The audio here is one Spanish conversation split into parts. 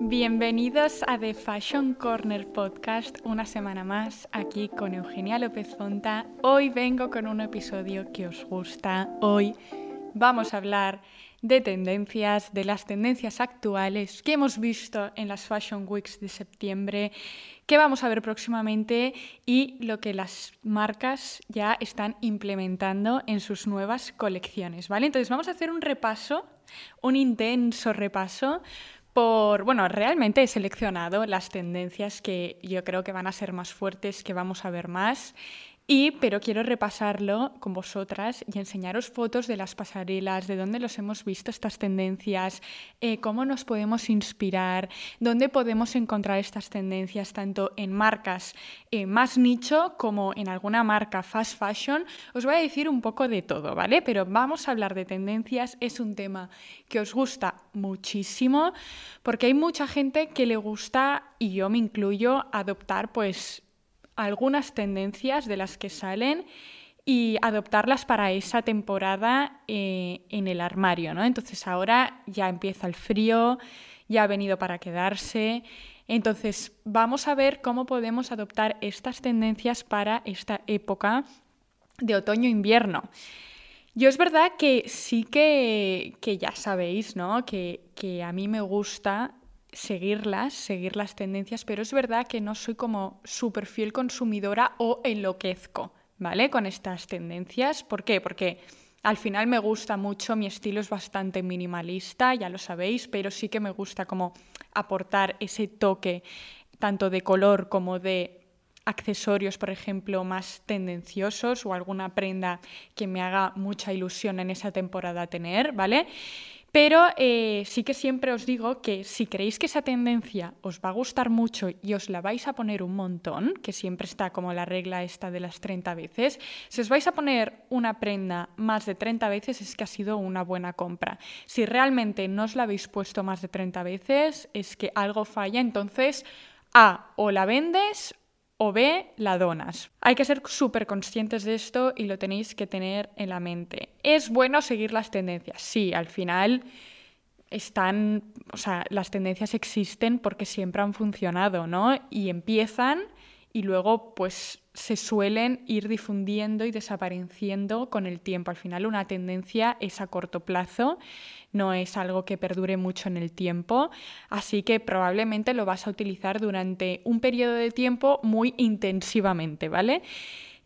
Bienvenidos a The Fashion Corner Podcast, una semana más aquí con Eugenia López Fonta. Hoy vengo con un episodio que os gusta. Hoy vamos a hablar de tendencias, de las tendencias actuales que hemos visto en las Fashion Weeks de septiembre, que vamos a ver próximamente y lo que las marcas ya están implementando en sus nuevas colecciones, ¿vale? Entonces vamos a hacer un repaso, un intenso repaso por, bueno, realmente he seleccionado las tendencias que yo creo que van a ser más fuertes, que vamos a ver más y, pero quiero repasarlo con vosotras y enseñaros fotos de las pasarelas, de dónde los hemos visto estas tendencias, eh, cómo nos podemos inspirar, dónde podemos encontrar estas tendencias, tanto en marcas eh, más nicho como en alguna marca fast fashion. Os voy a decir un poco de todo, ¿vale? Pero vamos a hablar de tendencias. Es un tema que os gusta muchísimo porque hay mucha gente que le gusta, y yo me incluyo, adoptar pues algunas tendencias de las que salen y adoptarlas para esa temporada eh, en el armario, ¿no? Entonces ahora ya empieza el frío, ya ha venido para quedarse. Entonces vamos a ver cómo podemos adoptar estas tendencias para esta época de otoño-invierno. Yo es verdad que sí que, que ya sabéis, ¿no? Que, que a mí me gusta seguirlas, seguir las tendencias, pero es verdad que no soy como súper fiel consumidora o enloquezco, ¿vale? Con estas tendencias. ¿Por qué? Porque al final me gusta mucho, mi estilo es bastante minimalista, ya lo sabéis, pero sí que me gusta como aportar ese toque tanto de color como de accesorios, por ejemplo, más tendenciosos o alguna prenda que me haga mucha ilusión en esa temporada tener, ¿vale? Pero eh, sí que siempre os digo que si creéis que esa tendencia os va a gustar mucho y os la vais a poner un montón, que siempre está como la regla esta de las 30 veces, si os vais a poner una prenda más de 30 veces es que ha sido una buena compra. Si realmente no os la habéis puesto más de 30 veces es que algo falla, entonces A, o la vendes o B, la donas. Hay que ser súper conscientes de esto y lo tenéis que tener en la mente. ¿Es bueno seguir las tendencias? Sí, al final están, o sea, las tendencias existen porque siempre han funcionado, ¿no? Y empiezan y luego pues se suelen ir difundiendo y desapareciendo con el tiempo. Al final una tendencia es a corto plazo, no es algo que perdure mucho en el tiempo, así que probablemente lo vas a utilizar durante un periodo de tiempo muy intensivamente, ¿vale?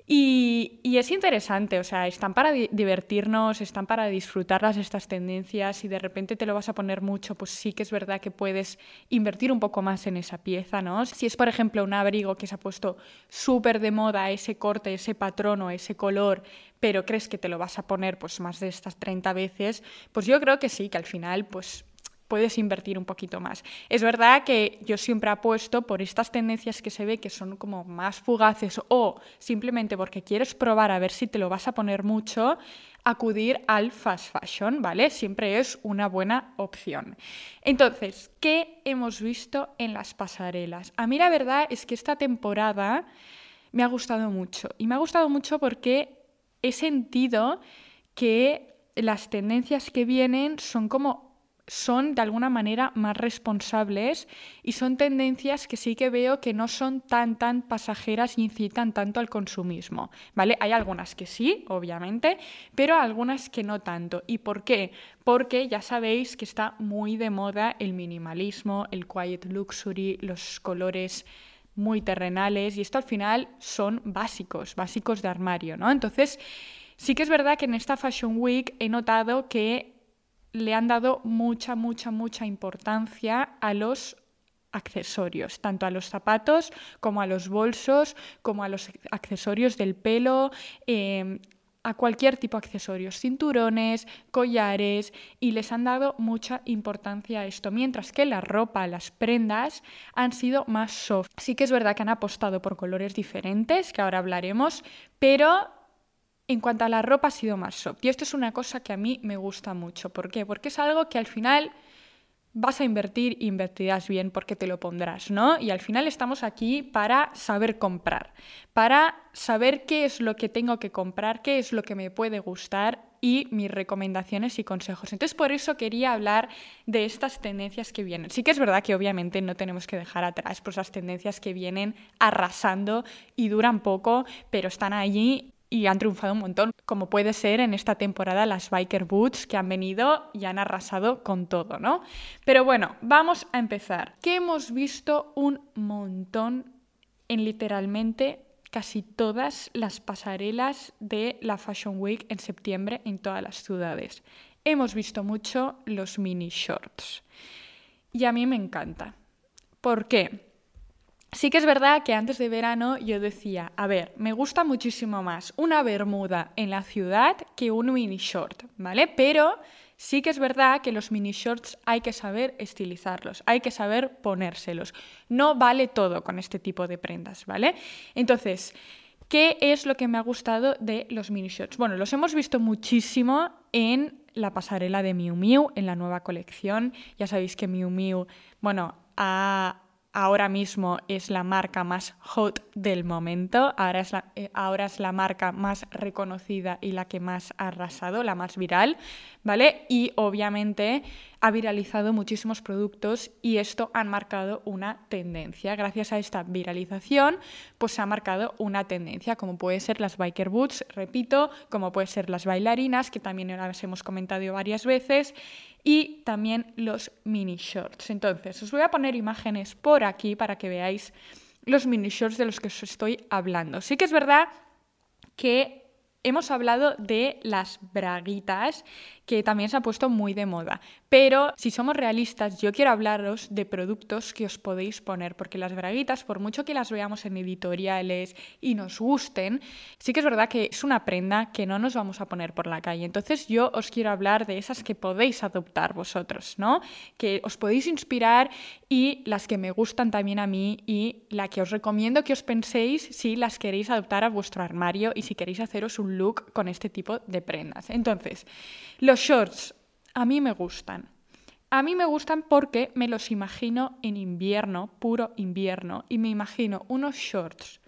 Y, es interesante, o sea, están para divertirnos, están para disfrutarlas estas tendencias y de repente te lo vas a poner mucho, pues sí que es verdad que puedes invertir un poco más en esa pieza, ¿no? Si es, por ejemplo, un abrigo que se ha puesto súper de moda, ese corte, ese patrón o ese color, pero crees que te lo vas a poner pues más de estas 30 veces, pues yo creo que sí, que al final pues puedes invertir un poquito más. Es verdad que yo siempre apuesto por estas tendencias que se ve que son como más fugaces o simplemente porque quieres probar a ver si te lo vas a poner mucho, acudir al fast fashion, ¿vale? Siempre es una buena opción. Entonces, ¿qué hemos visto en las pasarelas? A mí la verdad es que esta temporada me ha gustado mucho y me ha gustado mucho porque he sentido que las tendencias que vienen son como son de alguna manera más responsables y son tendencias que sí que veo que no son tan tan pasajeras y incitan tanto al consumismo, ¿vale? Hay algunas que sí, obviamente, pero algunas que no tanto. ¿Y por qué? Porque ya sabéis que está muy de moda el minimalismo, el quiet luxury, los colores muy terrenales y esto al final son básicos, básicos de armario, ¿no? Entonces, sí que es verdad que en esta Fashion Week he notado que le han dado mucha, mucha, mucha importancia a los accesorios, tanto a los zapatos como a los bolsos, como a los accesorios del pelo, em, a cualquier tipo de accesorios, cinturones, collares, y les han dado mucha importancia a esto, mientras que la ropa, las prendas han sido más soft. Sí que es verdad que han apostado por colores diferentes, que ahora hablaremos, pero en cuanto a la ropa ha sido más soft. Y esto es una cosa que a mí me gusta mucho. ¿Por qué? Porque es algo que al final vas a invertir, invertirás bien porque te lo pondrás, ¿no? Y al final estamos aquí para saber comprar, para saber qué es lo que tengo que comprar, qué es lo que me puede gustar y mis recomendaciones y consejos. Entonces, por eso quería hablar de estas tendencias que vienen. Sí que es verdad que obviamente no tenemos que dejar atrás pues, las tendencias que vienen arrasando y duran poco, pero están allí y han triunfado un montón, como puede ser en esta temporada las biker boots que han venido y han arrasado con todo, ¿no? Pero bueno, vamos a empezar. Que hemos visto un montón en literalmente casi todas las pasarelas de la Fashion Week en septiembre en todas las ciudades. Hemos visto mucho los mini shorts. Y a mí me encanta. ¿Por qué? Sí que es verdad que antes de verano yo decía, a ver, me gusta muchísimo más una bermuda en la ciudad que un mini short, ¿vale? Pero sí que es verdad que los mini shorts hay que saber estilizarlos, hay que saber ponérselos. No vale todo con este tipo de prendas, ¿vale? Entonces, ¿qué es lo que me ha gustado de los mini shorts? Bueno, los hemos visto muchísimo en la pasarela de Miu Miu, en la nueva colección. Ya sabéis que Miu Miu, bueno, ha ahora mismo es la marca más hot del momento, ahora es, la, eh, ahora es la marca más reconocida y la que más ha arrasado, la más viral, ¿vale? Y obviamente ha viralizado muchísimos productos y esto ha marcado una tendencia. Gracias a esta viralización, pues se ha marcado una tendencia, como puede ser las biker boots, repito, como puede ser las bailarinas, que también las hemos comentado varias veces, y también los mini shorts. Entonces, os voy a poner imágenes por aquí para que veáis los mini shorts de los que os estoy hablando. Sí que es verdad que hemos hablado de las braguitas, que también se ha puesto muy de moda. Pero si somos realistas, yo quiero hablaros de productos que os podéis poner, porque las braguitas, por mucho que las veamos en editoriales y nos gusten, sí que es verdad que es una prenda que no nos vamos a poner por la calle. Entonces yo os quiero hablar de esas que podéis adoptar vosotros, ¿no? Que os podéis inspirar y las que me gustan también a mí y la que os recomiendo que os penséis si las queréis adoptar a vuestro armario y si queréis haceros un look con este tipo de prendas. Entonces, los shorts a mí me gustan. A mí me gustan porque me los imagino en invierno, puro invierno, y me imagino unos shorts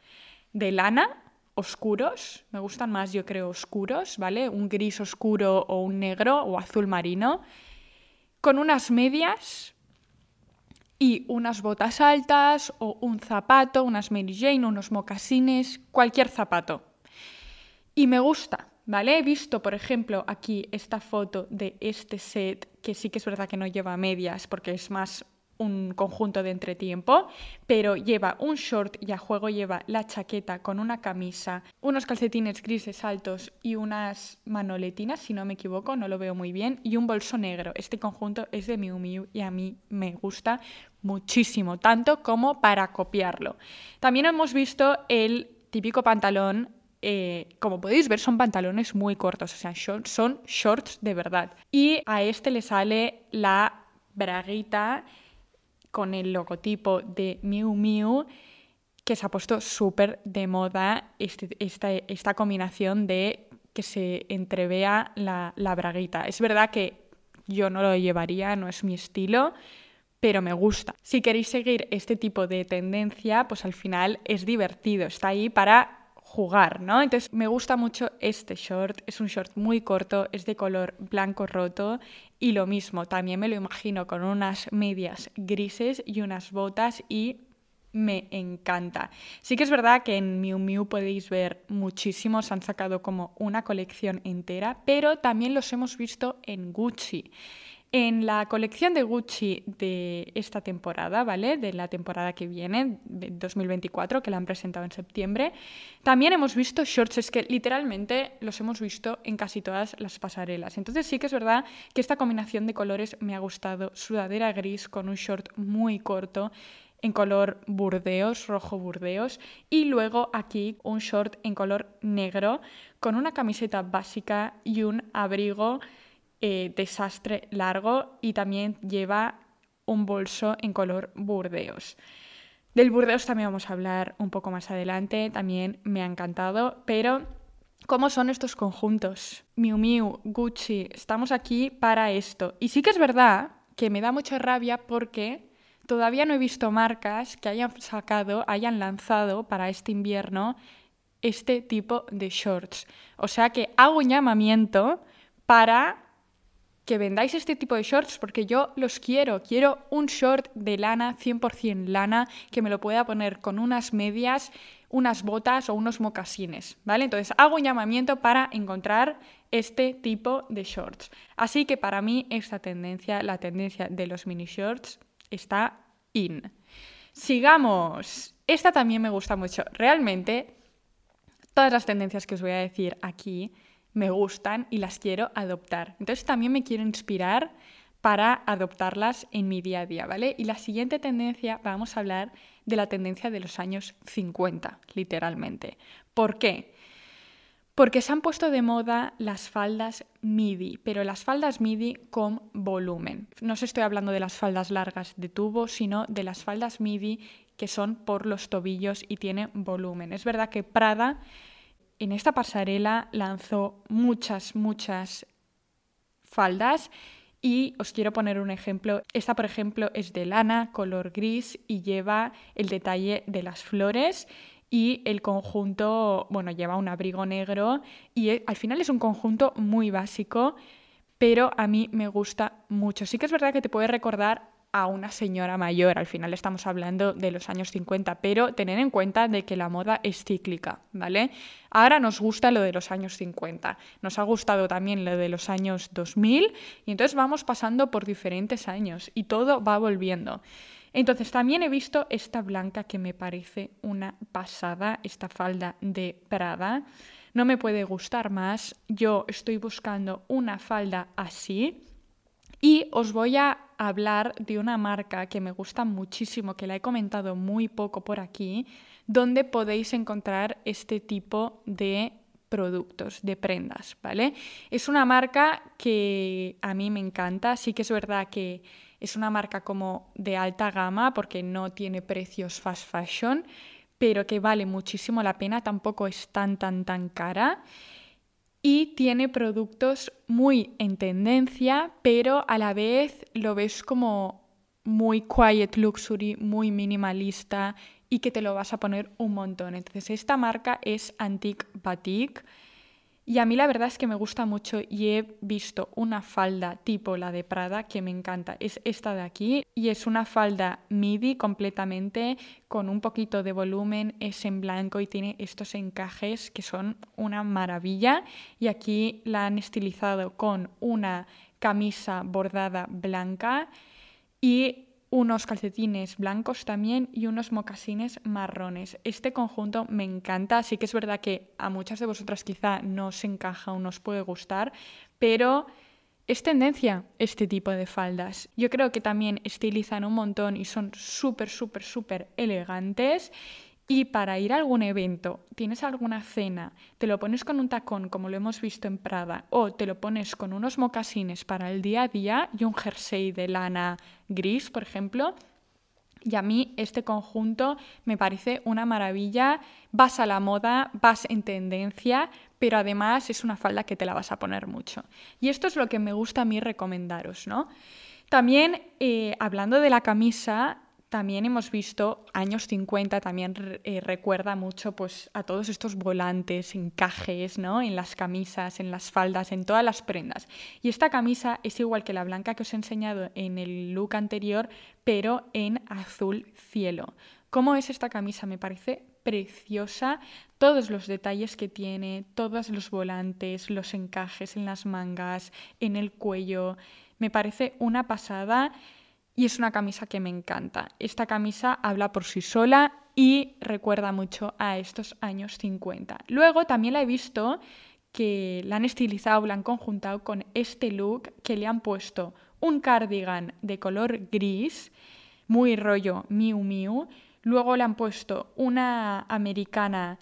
de lana oscuros, me gustan más yo creo oscuros, ¿vale? Un gris oscuro o un negro o azul marino, con unas medias y unas botas altas o un zapato, unas Mary Jane, unos mocasines, cualquier zapato. Y me gusta, ¿vale? He visto, por ejemplo, aquí esta foto de este set, que sí que es verdad que no lleva medias porque es más un conjunto de entretiempo, pero lleva un short y a juego lleva la chaqueta con una camisa, unos calcetines grises altos y unas manoletinas, si no me equivoco, no lo veo muy bien, y un bolso negro. Este conjunto es de Miu Miu y a mí me gusta muchísimo, tanto como para copiarlo. También hemos visto el típico pantalón eh, como podéis ver, son pantalones muy cortos, o sea, son shorts de verdad. Y a este le sale la braguita con el logotipo de Miu Miu, que se ha puesto súper de moda este, esta, combinación de que se entrevea la, la braguita. Es verdad que yo no lo llevaría, no es mi estilo, pero me gusta. Si queréis seguir este tipo de tendencia, pues al final es divertido, está ahí para jugar, ¿no? Entonces me gusta mucho este short, es un short muy corto, es de color blanco roto y lo mismo, también me lo imagino con unas medias grises y unas botas y me encanta. Sí que es verdad que en Miu Miu podéis ver muchísimos, han sacado como una colección entera, pero también los hemos visto en Gucci. En la colección de Gucci de esta temporada, ¿vale? De la temporada que viene, de 2024, que la han presentado en septiembre, también hemos visto shorts, es que literalmente los hemos visto en casi todas las pasarelas. Entonces sí que es verdad que esta combinación de colores me ha gustado. Sudadera gris con un short muy corto en color burdeos, rojo burdeos, y luego aquí un short en color negro con una camiseta básica y un abrigo eh, desastre largo y también lleva un bolso en color burdeos. Del burdeos también vamos a hablar un poco más adelante, también me ha encantado, pero ¿cómo son estos conjuntos? Miu Miu, Gucci, estamos aquí para esto. Y sí que es verdad que me da mucha rabia porque todavía no he visto marcas que hayan sacado, hayan lanzado para este invierno este tipo de shorts. O sea que hago un llamamiento para que vendáis este tipo de shorts porque yo los quiero. Quiero un short de lana, 100% lana, que me lo pueda poner con unas medias, unas botas o unos mocasines, ¿vale? Entonces hago un llamamiento para encontrar este tipo de shorts. Así que para mí esta tendencia, la tendencia de los mini shorts, está in. Sigamos. Esta también me gusta mucho. Realmente, todas las tendencias que os voy a decir aquí me gustan y las quiero adoptar. Entonces también me quiero inspirar para adoptarlas en mi día a día, ¿vale? Y la siguiente tendencia, vamos a hablar de la tendencia de los años 50, literalmente. ¿Por qué? Porque se han puesto de moda las faldas MIDI, pero las faldas MIDI con volumen. No os estoy hablando de las faldas largas de tubo, sino de las faldas MIDI que son por los tobillos y tienen volumen. Es verdad que Prada en esta pasarela lanzó muchas, muchas faldas y os quiero poner un ejemplo. Esta, por ejemplo, es de lana, color gris y lleva el detalle de las flores y el conjunto, bueno, lleva un abrigo negro y eh, al final es un conjunto muy básico, pero a mí me gusta mucho. Sí que es verdad que te puede recordar a una señora mayor. Al final estamos hablando de los años 50, pero tener en cuenta de que la moda es cíclica, ¿vale? Ahora nos gusta lo de los años 50, nos ha gustado también lo de los años 2000 y entonces vamos pasando por diferentes años y todo va volviendo. Entonces también he visto esta blanca que me parece una pasada, esta falda de Prada. No me puede gustar más. Yo estoy buscando una falda así y os voy a hablar de una marca que me gusta muchísimo, que la he comentado muy poco por aquí, donde podéis encontrar este tipo de productos, de prendas, ¿vale? Es una marca que a mí me encanta, sí que es verdad que es una marca como de alta gama porque no tiene precios fast fashion, pero que vale muchísimo la pena, tampoco es tan tan tan cara y tiene productos muy en tendencia, pero a la vez lo ves como muy quiet luxury, muy minimalista y que te lo vas a poner un montón. Entonces esta marca es Antique Batik y a mí la verdad es que me gusta mucho y he visto una falda tipo la de Prada que me encanta. Es esta de aquí y es una falda midi completamente con un poquito de volumen, es en blanco y tiene estos encajes que son una maravilla. Y aquí la han estilizado con una camisa bordada blanca y unos calcetines blancos también y unos mocasines marrones. Este conjunto me encanta, sí que es verdad que a muchas de vosotras quizá no os encaja o no os puede gustar, pero es tendencia este tipo de faldas. Yo creo que también estilizan un montón y son súper, súper, súper elegantes y para ir a algún evento, tienes alguna cena, te lo pones con un tacón como lo hemos visto en Prada o te lo pones con unos mocasines para el día a día y un jersey de lana gris, por ejemplo. Y a mí este conjunto me parece una maravilla. Vas a la moda, vas en tendencia, pero además es una falda que te la vas a poner mucho. Y esto es lo que me gusta a mí recomendaros, ¿no? También, eh, hablando de la camisa, también hemos visto años 50, también eh, recuerda mucho pues, a todos estos volantes, encajes, ¿no? En las camisas, en las faldas, en todas las prendas. Y esta camisa es igual que la blanca que os he enseñado en el look anterior, pero en azul cielo. ¿Cómo es esta camisa? Me parece preciosa. Todos los detalles que tiene, todos los volantes, los encajes en las mangas, en el cuello. Me parece una pasada y es una camisa que me encanta. Esta camisa habla por sí sola y recuerda mucho a estos años 50. Luego también la he visto que la han estilizado, la han conjuntado con este look que le han puesto un cardigan de color gris, muy rollo Miu Miu. Luego le han puesto una americana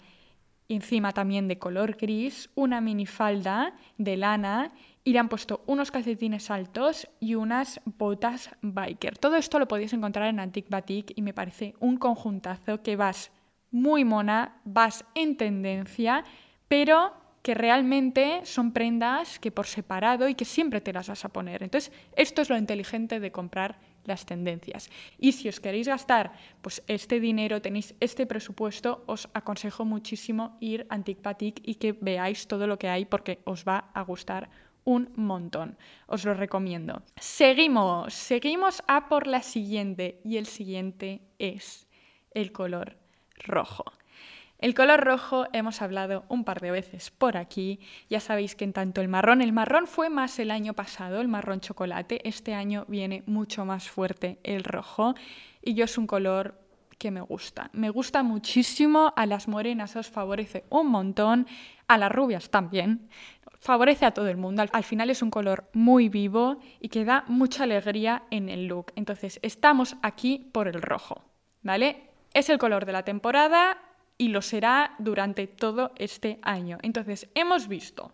encima también de color gris, una minifalda de lana y le han puesto unos calcetines altos y unas botas biker. Todo esto lo podéis encontrar en Antique Batik y me parece un conjuntazo que vas muy mona, vas en tendencia, pero que realmente son prendas que por separado y que siempre te las vas a poner. Entonces, esto es lo inteligente de comprar las tendencias. Y si os queréis gastar pues, este dinero, tenéis este presupuesto, os aconsejo muchísimo ir a Antipatic y que veáis todo lo que hay porque os va a gustar un montón. Os lo recomiendo. Seguimos, seguimos a por la siguiente y el siguiente es el color rojo. El color rojo hemos hablado un par de veces por aquí. Ya sabéis que en tanto el marrón, el marrón fue más el año pasado, el marrón chocolate. Este año viene mucho más fuerte el rojo y yo es un color que me gusta. Me gusta muchísimo, a las morenas os favorece un montón, a las rubias también. Favorece a todo el mundo. Al final es un color muy vivo y que da mucha alegría en el look. Entonces, estamos aquí por el rojo, ¿vale? Es el color de la temporada, y lo será durante todo este año. Entonces, hemos visto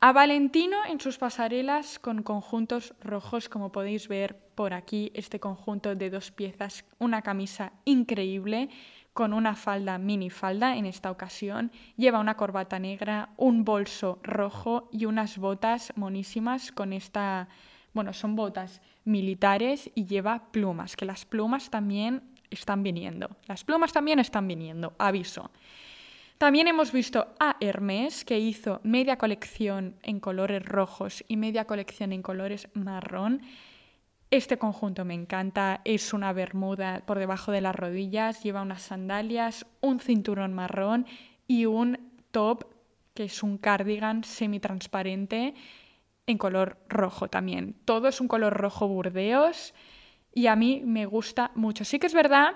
a Valentino en sus pasarelas con conjuntos rojos, como podéis ver por aquí, este conjunto de dos piezas, una camisa increíble con una falda mini falda en esta ocasión, lleva una corbata negra, un bolso rojo y unas botas monísimas con esta, bueno, son botas militares y lleva plumas, que las plumas también están viniendo. Las plumas también están viniendo, aviso. También hemos visto a Hermes, que hizo media colección en colores rojos y media colección en colores marrón. Este conjunto me encanta, es una bermuda por debajo de las rodillas, lleva unas sandalias, un cinturón marrón y un top que es un cardigan semi-transparente en color rojo también. Todo es un color rojo burdeos y a mí me gusta mucho. Sí que es verdad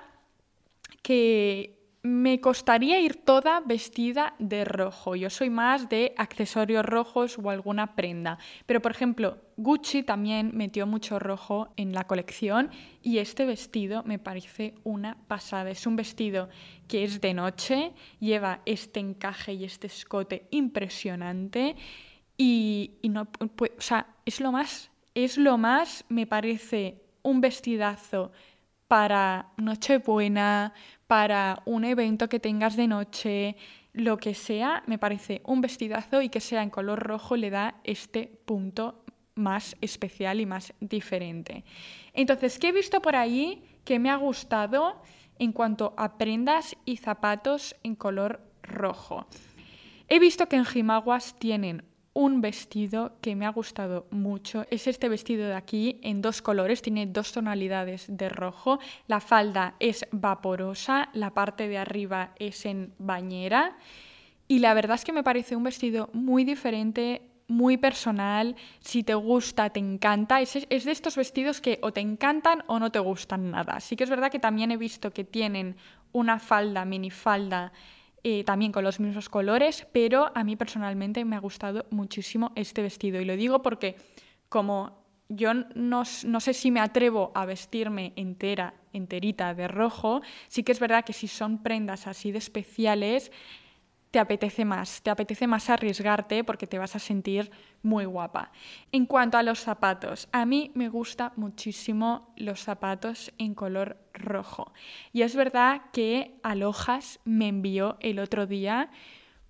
que me costaría ir toda vestida de rojo. Yo soy más de accesorios rojos o alguna prenda. Pero, por ejemplo, Gucci también metió mucho rojo en la colección y este vestido me parece una pasada. Es un vestido que es de noche, lleva este encaje y este escote impresionante y, no, pues, o sea, es lo más, es lo más, me parece un vestidazo para Nochebuena, para un evento que tengas de noche, lo que sea, me parece un vestidazo y que sea en color rojo le da este punto más especial y más diferente. Entonces, ¿qué he visto por ahí que me ha gustado en cuanto a prendas y zapatos en color rojo? He visto que en Jimaguas tienen un vestido que me ha gustado mucho. Es este vestido de aquí en dos colores, tiene dos tonalidades de rojo. La falda es vaporosa, la parte de arriba es en bañera. Y la verdad es que me parece un vestido muy diferente, muy personal. Si te gusta, te encanta. Es, es de estos vestidos que o te encantan o no te gustan nada. Sí que es verdad que también he visto que tienen una falda, minifalda eh, también con los mismos colores, pero a mí personalmente me ha gustado muchísimo este vestido. Y lo digo porque como yo no, no, sé si me atrevo a vestirme entera, enterita de rojo, sí que es verdad que si son prendas así de especiales, te apetece más, te apetece más arriesgarte porque te vas a sentir muy guapa. En cuanto a los zapatos, a mí me gusta muchísimo los zapatos en color rojo. Y es verdad que Alojas me envió el otro día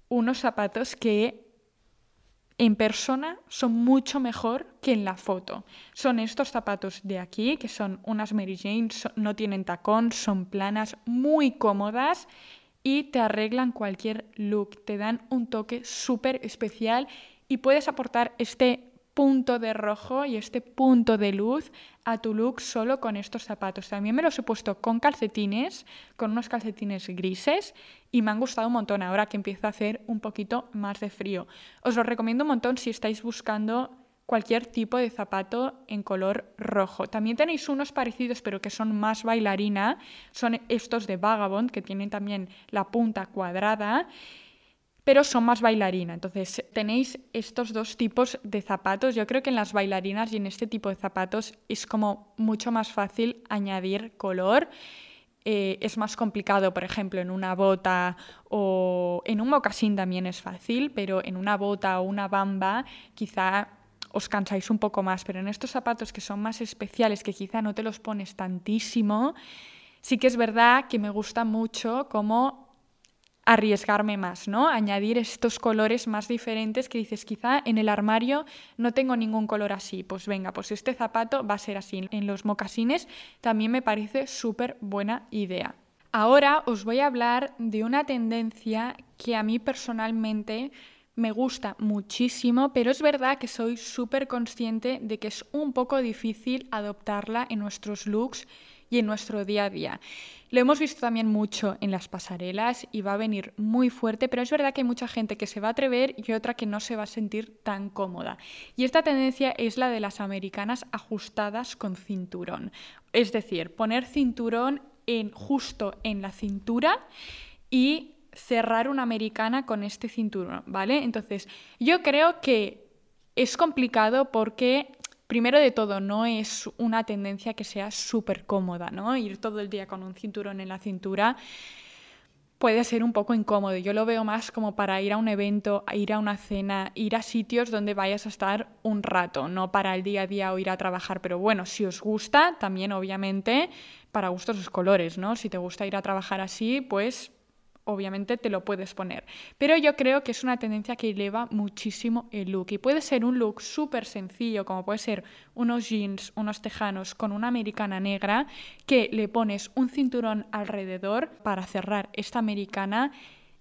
unos zapatos que en persona son mucho mejor que en la foto. Son estos zapatos de aquí, que son unas Mary Jane, no tienen tacón, son planas, muy cómodas y te arreglan cualquier look, te dan un toque súper especial y puedes aportar este punto de rojo y este punto de luz a tu look solo con estos zapatos. También me los he puesto con calcetines, con unos calcetines grises y me han gustado un montón ahora que empieza a hacer un poquito más de frío. Os los recomiendo un montón si estáis buscando cualquier tipo de zapato en color rojo. También tenéis unos parecidos pero que son más bailarina, son estos de Vagabond que tienen también la punta cuadrada pero son más bailarina. Entonces tenéis estos dos tipos de zapatos. Yo creo que en las bailarinas y en este tipo de zapatos es como mucho más fácil añadir color. Eh, es más complicado, por ejemplo, en una bota o en un mocasín también es fácil, pero en una bota o una bamba quizá os cansáis un poco más, pero en estos zapatos que son más especiales, que quizá no te los pones tantísimo, sí que es verdad que me gusta mucho cómo arriesgarme más, ¿no? Añadir estos colores más diferentes que dices, quizá en el armario no tengo ningún color así. Pues venga, pues este zapato va a ser así. En los mocasines también me parece súper buena idea. Ahora os voy a hablar de una tendencia que a mí personalmente me gusta muchísimo, pero es verdad que soy súper consciente de que es un poco difícil adoptarla en nuestros looks y en nuestro día a día. Lo hemos visto también mucho en las pasarelas y va a venir muy fuerte, pero es verdad que hay mucha gente que se va a atrever y otra que no se va a sentir tan cómoda. Y esta tendencia es la de las americanas ajustadas con cinturón. Es decir, poner cinturón en, justo en la cintura y cerrar una americana con este cinturón, ¿vale? Entonces, yo creo que es complicado porque primero de todo, no es una tendencia que sea súper cómoda, ¿no? Ir todo el día con un cinturón en la cintura puede ser un poco incómodo. Yo lo veo más como para ir a un evento, ir a una cena, ir a sitios donde vayas a estar un rato, no para el día a día o ir a trabajar. Pero bueno, si os gusta, también obviamente para gustos los colores, ¿no? Si te gusta ir a trabajar así, pues obviamente te lo puedes poner. Pero yo creo que es una tendencia que eleva muchísimo el look y puede ser un look súper sencillo, como puede ser unos jeans, unos tejanos con una americana negra, que le pones un cinturón alrededor para cerrar esta americana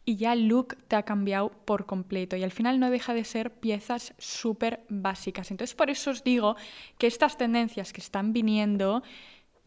y ya el look te ha cambiado por completo y al final no deja de ser piezas súper básicas. Entonces por eso os digo que estas tendencias que están viniendo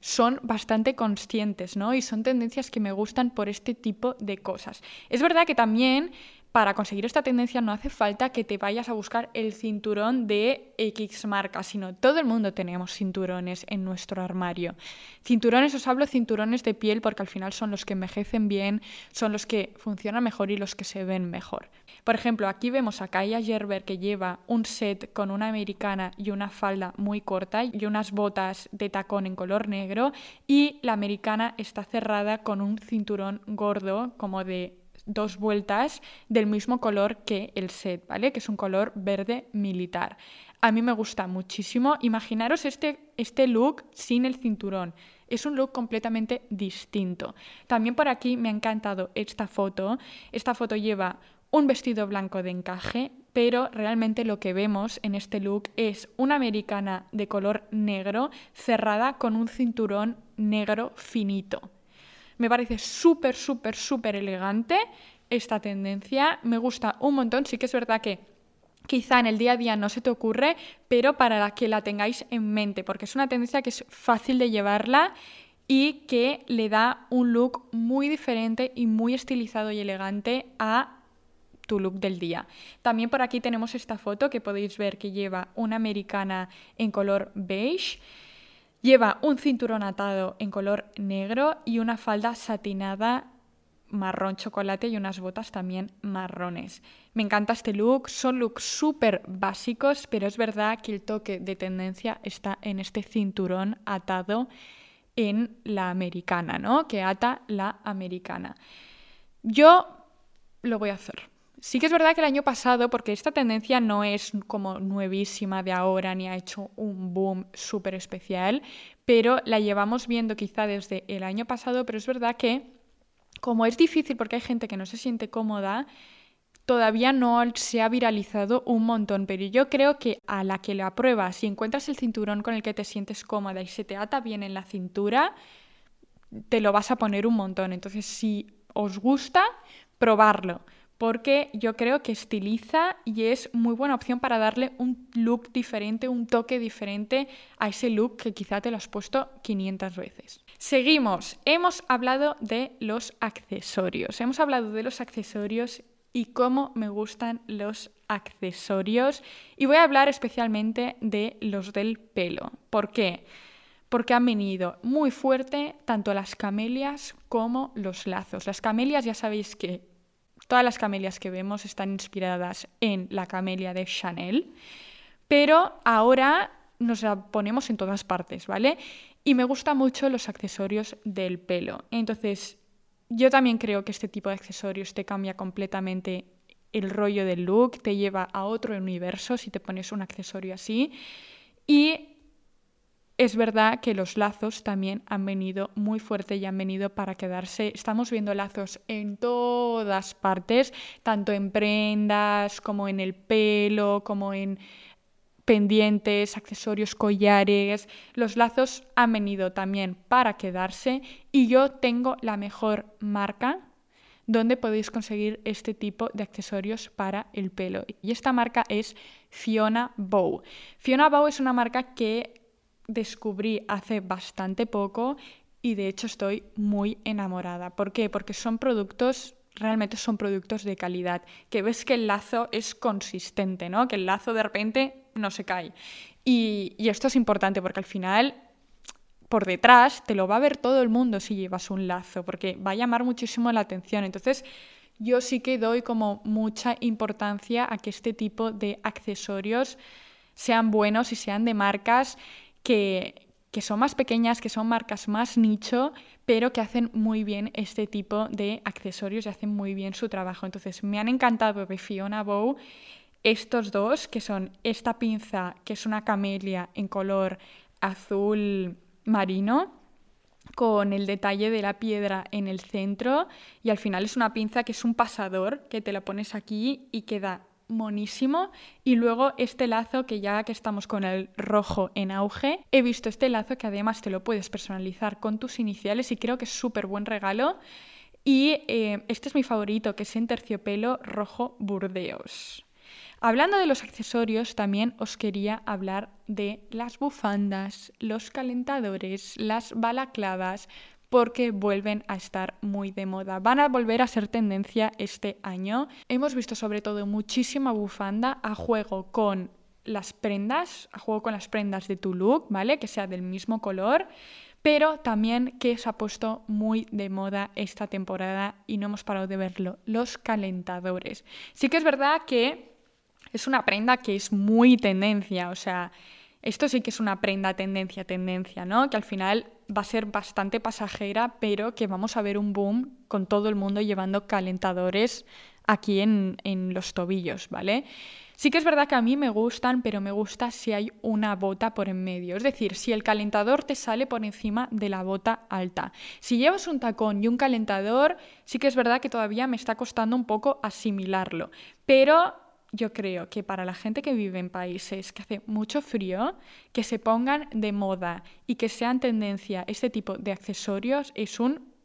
son bastante conscientes, ¿no? Y son tendencias que me gustan por este tipo de cosas. Es verdad que también para conseguir esta tendencia no hace falta que te vayas a buscar el cinturón de X marca, sino todo el mundo tenemos cinturones en nuestro armario. Cinturones, os hablo cinturones de piel porque al final son los que envejecen bien, son los que funcionan mejor y los que se ven mejor. Por ejemplo, aquí vemos a Kaya Gerber que lleva un set con una americana y una falda muy corta y unas botas de tacón en color negro y la americana está cerrada con un cinturón gordo como de dos vueltas del mismo color que el set, ¿vale? Que es un color verde militar. A mí me gusta muchísimo. Imaginaros este, este look sin el cinturón. Es un look completamente distinto. También por aquí me ha encantado esta foto. Esta foto lleva un vestido blanco de encaje, pero realmente lo que vemos en este look es una americana de color negro cerrada con un cinturón negro finito. Me parece súper, súper, súper elegante esta tendencia. Me gusta un montón. Sí que es verdad que quizá en el día a día no se te ocurre, pero para que la tengáis en mente, porque es una tendencia que es fácil de llevarla y que le da un look muy diferente y muy estilizado y elegante a tu look del día. También por aquí tenemos esta foto que podéis ver que lleva una americana en color beige Lleva un cinturón atado en color negro y una falda satinada marrón chocolate y unas botas también marrones. Me encanta este look, son looks súper básicos, pero es verdad que el toque de tendencia está en este cinturón atado en la americana, ¿no? Que ata la americana. Yo lo voy a hacer. Sí que es verdad que el año pasado, porque esta tendencia no es como nuevísima de ahora ni ha hecho un boom súper especial, pero la llevamos viendo quizá desde el año pasado, pero es verdad que como es difícil porque hay gente que no se siente cómoda, todavía no se ha viralizado un montón, pero yo creo que a la que la pruebas, si encuentras el cinturón con el que te sientes cómoda y se te ata bien en la cintura, te lo vas a poner un montón. Entonces, si os gusta, probarlo porque yo creo que estiliza y es muy buena opción para darle un look diferente, un toque diferente a ese look que quizá te lo has puesto 500 veces. Seguimos, hemos hablado de los accesorios, hemos hablado de los accesorios y cómo me gustan los accesorios y voy a hablar especialmente de los del pelo. ¿Por qué? Porque han venido muy fuerte tanto las camelias como los lazos. Las camelias ya sabéis que Todas las camelias que vemos están inspiradas en la camelia de Chanel, pero ahora nos la ponemos en todas partes, ¿vale? Y me gustan mucho los accesorios del pelo. Entonces, yo también creo que este tipo de accesorios te cambia completamente el rollo del look, te lleva a otro universo si te pones un accesorio así. Y es verdad que los lazos también han venido muy fuerte y han venido para quedarse. Estamos viendo lazos en todas partes, tanto en prendas como en el pelo, como en pendientes, accesorios, collares. Los lazos han venido también para quedarse y yo tengo la mejor marca donde podéis conseguir este tipo de accesorios para el pelo. Y esta marca es Fiona Bow. Fiona Bow es una marca que descubrí hace bastante poco y de hecho estoy muy enamorada. ¿Por qué? Porque son productos realmente son productos de calidad, que ves que el lazo es consistente, ¿no? Que el lazo de repente no se cae. Y, y, esto es importante porque al final, por detrás, te lo va a ver todo el mundo si llevas un lazo, porque va a llamar muchísimo la atención. Entonces, yo sí que doy como mucha importancia a que este tipo de accesorios sean buenos y sean de marcas que, son más pequeñas, que son marcas más nicho, pero que hacen muy bien este tipo de accesorios y hacen muy bien su trabajo. Entonces, me han encantado de Fiona Bow estos dos, que son esta pinza, que es una camelia en color azul marino, con el detalle de la piedra en el centro, y al final es una pinza que es un pasador, que te la pones aquí y queda monísimo. Y luego este lazo, que ya que estamos con el rojo en auge, he visto este lazo que además te lo puedes personalizar con tus iniciales y creo que es súper buen regalo. Y eh, este es mi favorito, que es en terciopelo rojo burdeos. Hablando de los accesorios, también os quería hablar de las bufandas, los calentadores, las balaclavas, porque vuelven a estar muy de moda. Van a volver a ser tendencia este año. Hemos visto sobre todo muchísima bufanda a juego con las prendas, a juego con las prendas de tu look, ¿vale? Que sea del mismo color, pero también que se ha puesto muy de moda esta temporada y no hemos parado de verlo, los calentadores. Sí que es verdad que es una prenda que es muy tendencia, o sea, esto sí que es una prenda tendencia, tendencia, ¿no? Que al final va a ser bastante pasajera, pero que vamos a ver un boom con todo el mundo llevando calentadores aquí en, en los tobillos, ¿vale? Sí que es verdad que a mí me gustan, pero me gusta si hay una bota por en medio. Es decir, si el calentador te sale por encima de la bota alta. Si llevas un tacón y un calentador, sí que es verdad que todavía me está costando un poco asimilarlo. Pero yo creo que para la gente que vive en países que hace mucho frío, que se pongan de moda y que sean tendencia este tipo de accesorios es un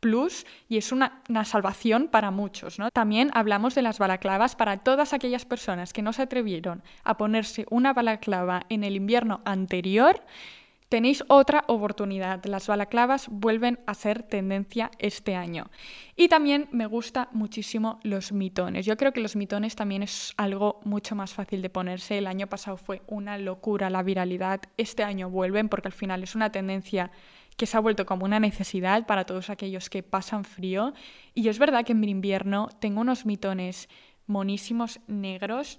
plus y es una, salvación para muchos. ¿no? También hablamos de las balaclavas para todas aquellas personas que no se atrevieron a ponerse una balaclava en el invierno anterior tenéis otra oportunidad. Las balaclavas vuelven a ser tendencia este año. Y también me gusta muchísimo los mitones. Yo creo que los mitones también es algo mucho más fácil de ponerse. El año pasado fue una locura la viralidad. Este año vuelven porque al final es una tendencia que se ha vuelto como una necesidad para todos aquellos que pasan frío. Y es verdad que en mi invierno tengo unos mitones monísimos negros.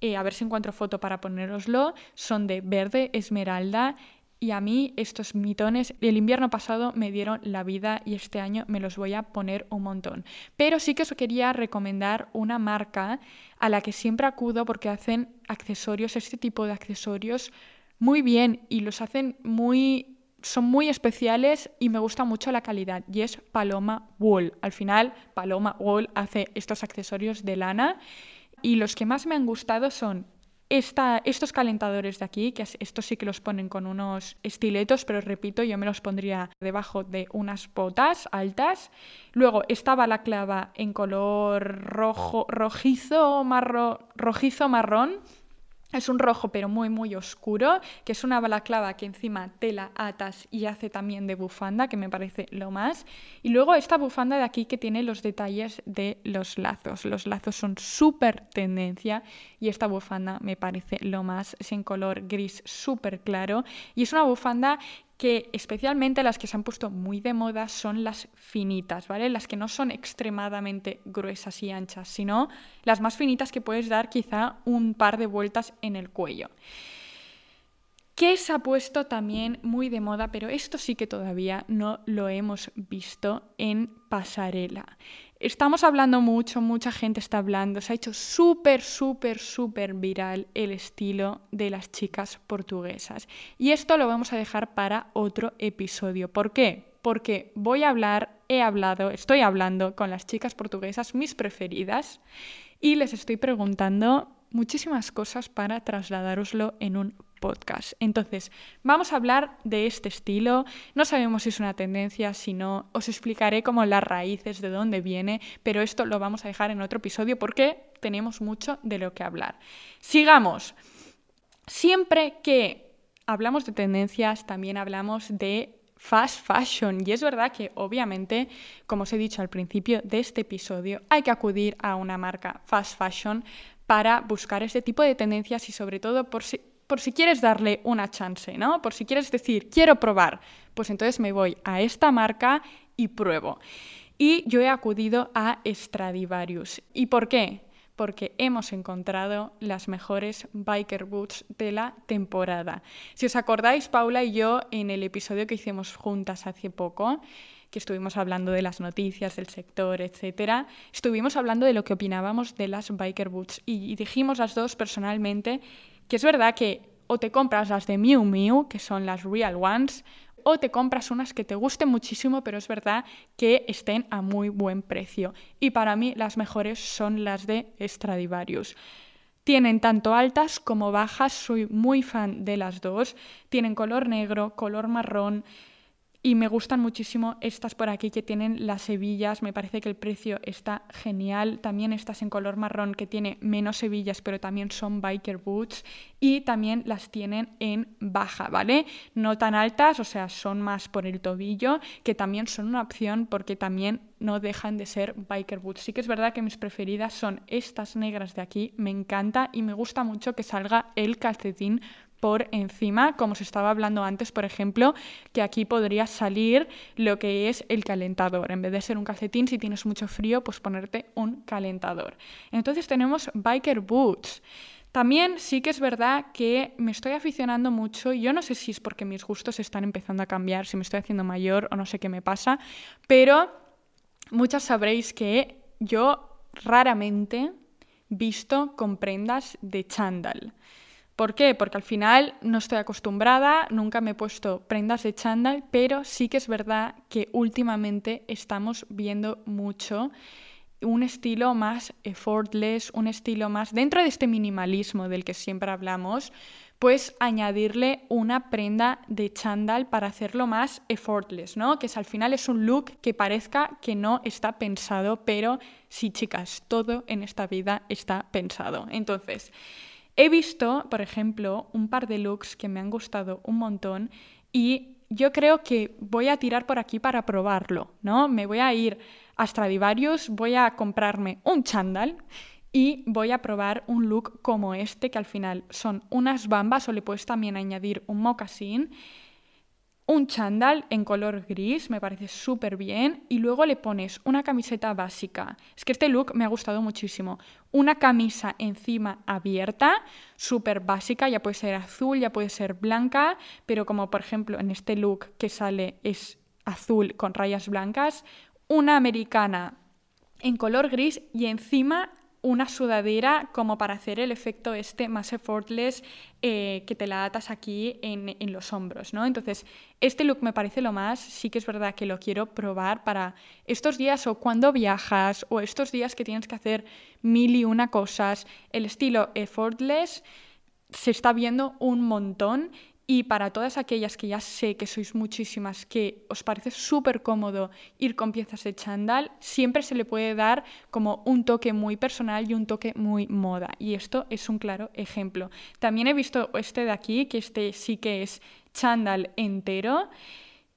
Eh, a ver si encuentro foto para poneroslo. Son de verde esmeralda y a mí estos mitones el invierno pasado me dieron la vida y este año me los voy a poner un montón. Pero sí que os quería recomendar una marca a la que siempre acudo porque hacen accesorios, este tipo de accesorios muy bien y los hacen muy son muy especiales y me gusta mucho la calidad y es Paloma Wool. Al final Paloma Wool hace estos accesorios de lana y los que más me han gustado son estos calentadores de aquí, que estos sí que los ponen con unos estiletos, pero repito, yo me los pondría debajo de unas botas altas. Luego esta balaclava en color rojo, rojizo, marro, rojizo marrón es un rojo pero muy muy oscuro, que es una balaclava que encima tela atas y hace también de bufanda, que me parece lo más. Y luego esta bufanda de aquí que tiene los detalles de los lazos. Los lazos son súper tendencia y esta bufanda me parece lo más. Es en color gris súper claro y es una bufanda que especialmente las que se han puesto muy de moda son las finitas, ¿vale? Las que no son extremadamente gruesas y anchas, sino las más finitas que puedes dar quizá un par de vueltas en el cuello. Que se ha puesto también muy de moda, pero esto sí que todavía no lo hemos visto en pasarela. Estamos hablando mucho, mucha gente está hablando, se ha hecho súper, súper, súper viral el estilo de las chicas portuguesas. Y esto lo vamos a dejar para otro episodio. ¿Por qué? Porque voy a hablar, he hablado, estoy hablando con las chicas portuguesas, mis preferidas, y les estoy preguntando muchísimas cosas para trasladaroslo en un podcast. Entonces, vamos a hablar de este estilo. No sabemos si es una tendencia, si no, os explicaré como las raíces, de dónde viene, pero esto lo vamos a dejar en otro episodio porque tenemos mucho de lo que hablar. Sigamos. Siempre que hablamos de tendencias, también hablamos de fast fashion. Y es verdad que obviamente, como os he dicho al principio de este episodio, hay que acudir a una marca fast fashion para buscar este tipo de tendencias y sobre todo por si, por si quieres darle una chance, ¿no? Por si quieres decir, quiero probar, pues entonces me voy a esta marca y pruebo. Y yo he acudido a Stradivarius. ¿Y por qué? Porque hemos encontrado las mejores biker boots de la temporada. Si os acordáis, Paula y yo, en el episodio que hicimos juntas hace poco, que estuvimos hablando de las noticias del sector, etcétera, estuvimos hablando de lo que opinábamos de las biker boots y dijimos las dos personalmente que es verdad que o te compras las de Miu Miu, que son las real ones, o te compras unas que te gusten muchísimo, pero es verdad que estén a muy buen precio. Y para mí las mejores son las de Stradivarius. Tienen tanto altas como bajas, soy muy fan de las dos. Tienen color negro, color marrón, y me gustan muchísimo estas por aquí que tienen las hebillas, me parece que el precio está genial. También estas en color marrón que tiene menos hebillas, pero también son biker boots. Y también las tienen en baja, ¿vale? No tan altas, o sea, son más por el tobillo, que también son una opción porque también no dejan de ser biker boots. Sí que es verdad que mis preferidas son estas negras de aquí, me encanta y me gusta mucho que salga el calcetín por encima, como se estaba hablando antes, por ejemplo, que aquí podría salir lo que es el calentador. En vez de ser un calcetín, si tienes mucho frío, pues ponerte un calentador. Entonces tenemos biker boots. También sí que es verdad que me estoy aficionando mucho, yo no sé si es porque mis gustos están empezando a cambiar, si me estoy haciendo mayor o no sé qué me pasa, pero muchas sabréis que yo raramente visto con prendas de chándal. ¿Por qué? Porque al final no estoy acostumbrada, nunca me he puesto prendas de chándal, pero sí que es verdad que últimamente estamos viendo mucho un estilo más effortless, un estilo más dentro de este minimalismo del que siempre hablamos, pues añadirle una prenda de chándal para hacerlo más effortless, ¿no? Que al final es un look que parezca que no está pensado, pero sí, chicas, todo en esta vida está pensado. Entonces, He visto, por ejemplo, un par de looks que me han gustado un montón y yo creo que voy a tirar por aquí para probarlo, ¿no? Me voy a ir a Stradivarius, voy a comprarme un chándal y voy a probar un look como este, que al final son unas bambas o le puedes también añadir un mocasín un chándal en color gris, me parece súper bien, y luego le pones una camiseta básica. Es que este look me ha gustado muchísimo. Una camisa encima abierta, súper básica, ya puede ser azul, ya puede ser blanca, pero como por ejemplo en este look que sale es azul con rayas blancas, una americana en color gris y encima una sudadera como para hacer el efecto este más effortless eh, que te la atas aquí en, en, los hombros, ¿no? Entonces, este look me parece lo más, sí que es verdad que lo quiero probar para estos días o cuando viajas o estos días que tienes que hacer mil y una cosas, el estilo effortless se está viendo un montón y para todas aquellas que ya sé que sois muchísimas, que os parece súper cómodo ir con piezas de chandal, siempre se le puede dar como un toque muy personal y un toque muy moda. Y esto es un claro ejemplo. También he visto este de aquí, que este sí que es chandal entero.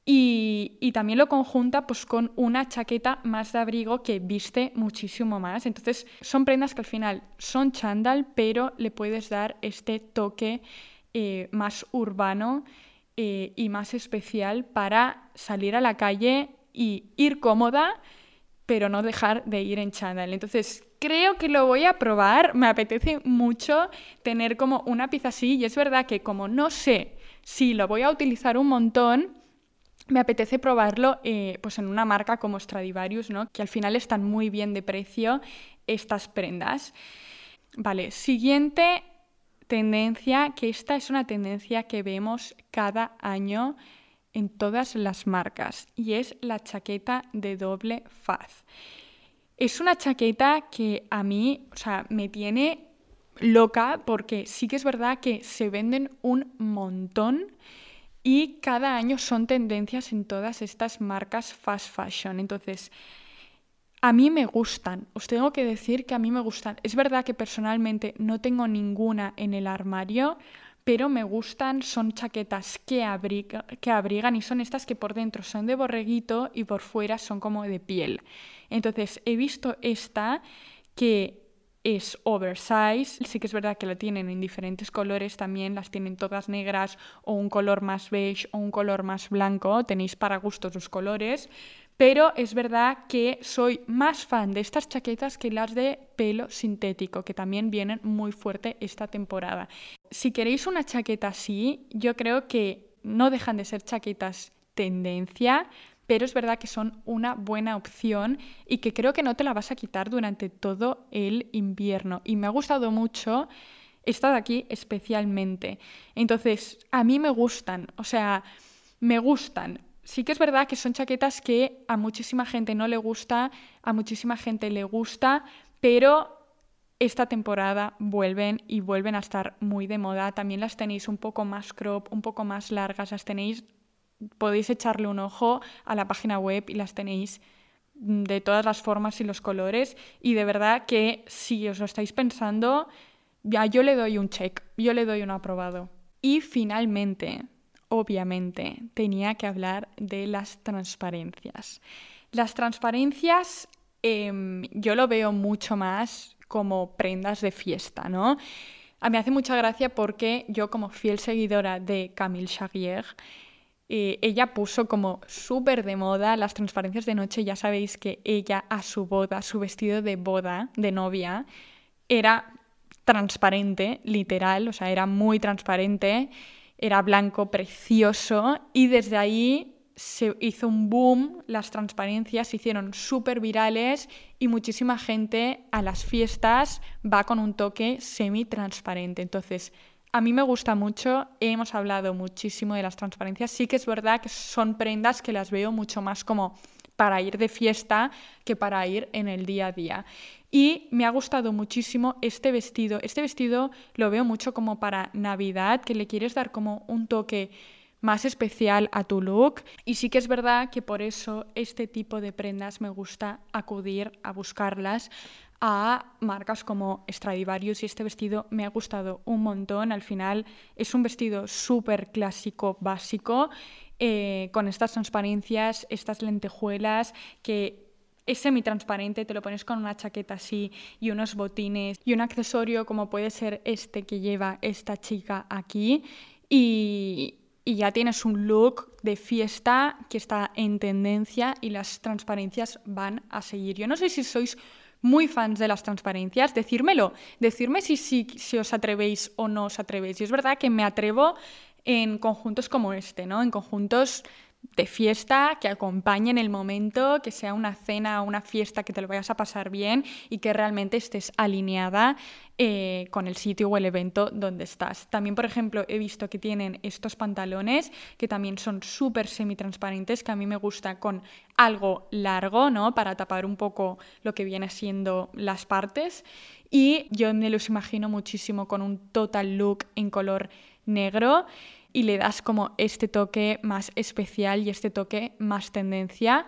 Y, y, también lo conjunta pues, con una chaqueta más de abrigo que viste muchísimo más. Entonces son prendas que al final son chandal, pero le puedes dar este toque eh, más urbano eh, y más especial para salir a la calle y ir cómoda, pero no dejar de ir en chándal. Entonces, creo que lo voy a probar. Me apetece mucho tener como una pieza así. Y es verdad que como no sé si lo voy a utilizar un montón, me apetece probarlo eh, pues en una marca como Stradivarius, ¿no? que al final están muy bien de precio estas prendas. Vale, siguiente tendencia, que esta es una tendencia que vemos cada año en todas las marcas y es la chaqueta de doble faz. Es una chaqueta que a mí, o sea, me tiene loca porque sí que es verdad que se venden un montón y cada año son tendencias en todas estas marcas fast fashion. Entonces, a mí me gustan, os tengo que decir que a mí me gustan. Es verdad que personalmente no tengo ninguna en el armario, pero me gustan, son chaquetas que, que abrigan y son estas que por dentro son de borreguito y por fuera son como de piel. Entonces he visto esta que es oversize. Sí que es verdad que la tienen en diferentes colores también, las tienen todas negras o un color más beige o un color más blanco. Tenéis para gustos los colores. Pero es verdad que soy más fan de estas chaquetas que las de pelo sintético, que también vienen muy fuerte esta temporada. Si queréis una chaqueta así, yo creo que no dejan de ser chaquetas tendencia, pero es verdad que son una buena opción y que creo que no te la vas a quitar durante todo el invierno. Y me ha gustado mucho esta de aquí especialmente. Entonces, a mí me gustan, o sea, me gustan. Sí que es verdad que son chaquetas que a muchísima gente no le gusta, a muchísima gente le gusta, pero esta temporada vuelven y vuelven a estar muy de moda. También las tenéis un poco más crop, un poco más largas, las tenéis podéis echarle un ojo a la página web y las tenéis de todas las formas y los colores. Y de verdad que si os lo estáis pensando, ya yo le doy un check, yo le doy un aprobado. Y finalmente, obviamente, tenía que hablar de las transparencias. Las transparencias em, yo lo veo mucho más como prendas de fiesta, ¿no? A mí hace mucha gracia porque yo como fiel seguidora de Camille Charrier, eh, ella puso como súper de moda las transparencias de noche. Ya sabéis que ella a su boda, su vestido de boda, de novia, era transparente, literal, o sea, era muy transparente, era blanco, precioso, y desde ahí se hizo un boom, las transparencias se hicieron súper virales y muchísima gente a las fiestas va con un toque semi-transparente. Entonces, a mí me gusta mucho, hemos hablado muchísimo de las transparencias, sí que es verdad que son prendas que las veo mucho más como para ir de fiesta que para ir en el día a día. Y me ha gustado muchísimo este vestido. Este vestido lo veo mucho como para Navidad, que le quieres dar como un toque más especial a tu look. Y sí que es verdad que por eso este tipo de prendas me gusta acudir a buscarlas a marcas como Stradivarius y este vestido me ha gustado un montón. Al final es un vestido súper clásico, básico, eh, con estas transparencias, estas lentejuelas que es semi-transparente, te lo pones con una chaqueta así y unos botines y un accesorio como puede ser este que lleva esta chica aquí y, ya tienes un look de fiesta que está en tendencia y las transparencias van a seguir. Yo no sé si sois muy fans de las transparencias, decírmelo, decirme si, si, si os atrevéis o no os atrevéis. Y es verdad que me atrevo en conjuntos como este, ¿no? En conjuntos de fiesta, que acompañen el momento, que sea una cena o una fiesta que te lo vayas a pasar bien y que realmente estés alineada eh, con el sitio o el evento donde estás. También, por ejemplo, he visto que tienen estos pantalones que también son súper semi-transparentes, que a mí me gusta con algo largo, ¿no? Para tapar un poco lo que viene siendo las partes. Y yo me los imagino muchísimo con un total look en color negro y le das como este toque más especial y este toque más tendencia.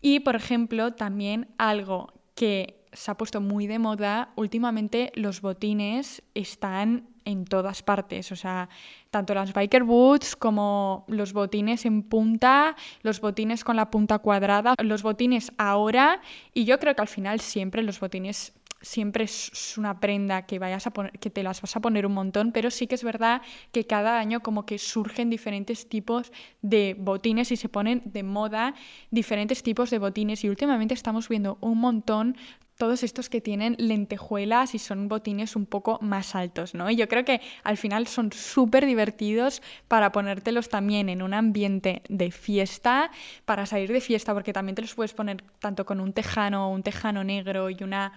Y por ejemplo, también algo que se ha puesto muy de moda, últimamente los botines están en todas partes, o sea, tanto las biker boots como los botines en punta, los botines con la punta cuadrada, los botines ahora y yo creo que al final siempre los botines siempre es una prenda que, vayas a que te las vas a poner un montón, pero sí que es verdad que cada año como que surgen diferentes tipos de botines y se ponen de moda diferentes tipos de botines y últimamente estamos viendo un montón todos estos que tienen lentejuelas y son botines un poco más altos, ¿no? Y yo creo que al final son súper divertidos para ponértelos también en un ambiente de fiesta, para salir de fiesta, porque también te los puedes poner tanto con un tejano, un tejano negro y una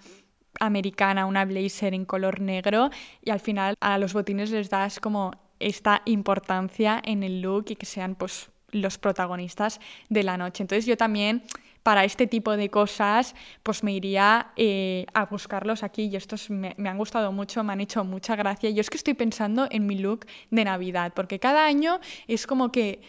americana, una blazer en color negro, y al final a los botines les das como esta importancia en el look y que sean pues los protagonistas de la noche. Entonces yo también para este tipo de cosas, pues me iría eh, a buscarlos aquí y estos me, me, han gustado mucho, me han hecho mucha gracia. Yo es que estoy pensando en mi look de Navidad, porque cada año es como que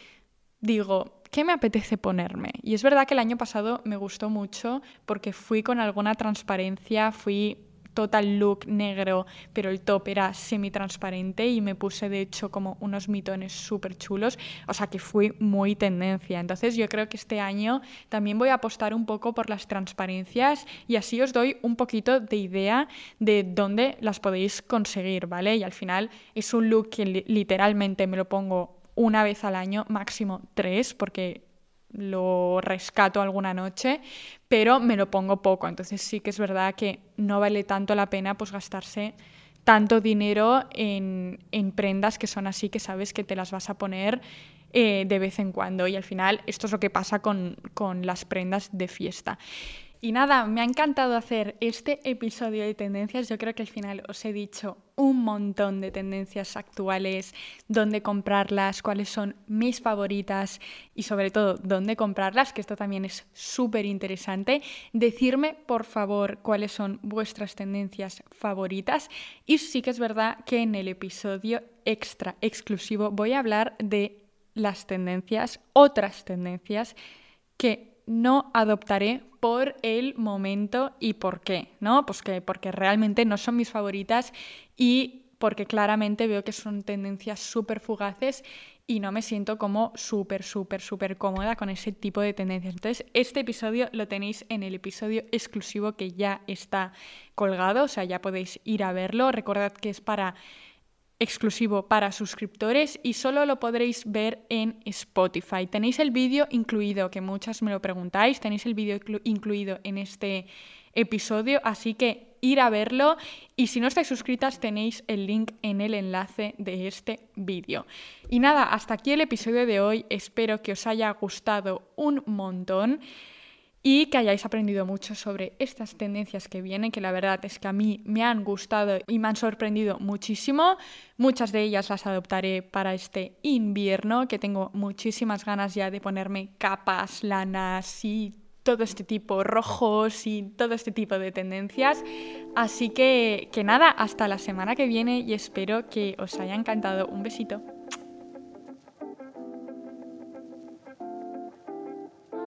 digo, ¿qué me apetece ponerme? Y es verdad que el año pasado me gustó mucho porque fui con alguna transparencia, fui total look negro, pero el top era semi-transparente y me puse de hecho como unos mitones súper chulos, o sea que fui muy tendencia. Entonces yo creo que este año también voy a apostar un poco por las transparencias y así os doy un poquito de idea de dónde las podéis conseguir, ¿vale? Y al final es un look que literalmente me lo pongo una vez al año, máximo tres, porque lo rescato alguna noche, pero me lo pongo poco. Entonces sí que es verdad que no vale tanto la pena pues gastarse tanto dinero en, en prendas que son así que sabes que te las vas a poner eh, de vez en cuando. Y al final esto es lo que pasa con, con las prendas de fiesta. Y nada, me ha encantado hacer este episodio de tendencias. Yo creo que al final os he dicho un montón de tendencias actuales, dónde comprarlas, cuáles son mis favoritas y sobre todo dónde comprarlas, que esto también es súper interesante. Decirme, por favor, cuáles son vuestras tendencias favoritas. Y sí que es verdad que en el episodio extra exclusivo voy a hablar de las tendencias, otras tendencias que no adoptaré por el momento y por qué, ¿no? Pues que porque realmente no son mis favoritas y porque claramente veo que son tendencias súper fugaces y no me siento como súper, súper, súper cómoda con ese tipo de tendencias. Entonces, este episodio lo tenéis en el episodio exclusivo que ya está colgado, o sea, ya podéis ir a verlo. Recordad que es para exclusivo para suscriptores y solo lo podréis ver en Spotify. Tenéis el vídeo incluido, que muchas me lo preguntáis, tenéis el vídeo incluido en este episodio, así que ir a verlo y si no estáis suscritas tenéis el link en el enlace de este vídeo. Y nada, hasta aquí el episodio de hoy, espero que os haya gustado un montón y que hayáis aprendido mucho sobre estas tendencias que vienen, que la verdad es que a mí me han gustado y me han sorprendido muchísimo. Muchas de ellas las adoptaré para este invierno, que tengo muchísimas ganas ya de ponerme capas, lanas y todo este tipo, rojos y todo este tipo de tendencias. Así que, que nada, hasta la semana que viene y espero que os haya encantado. Un besito.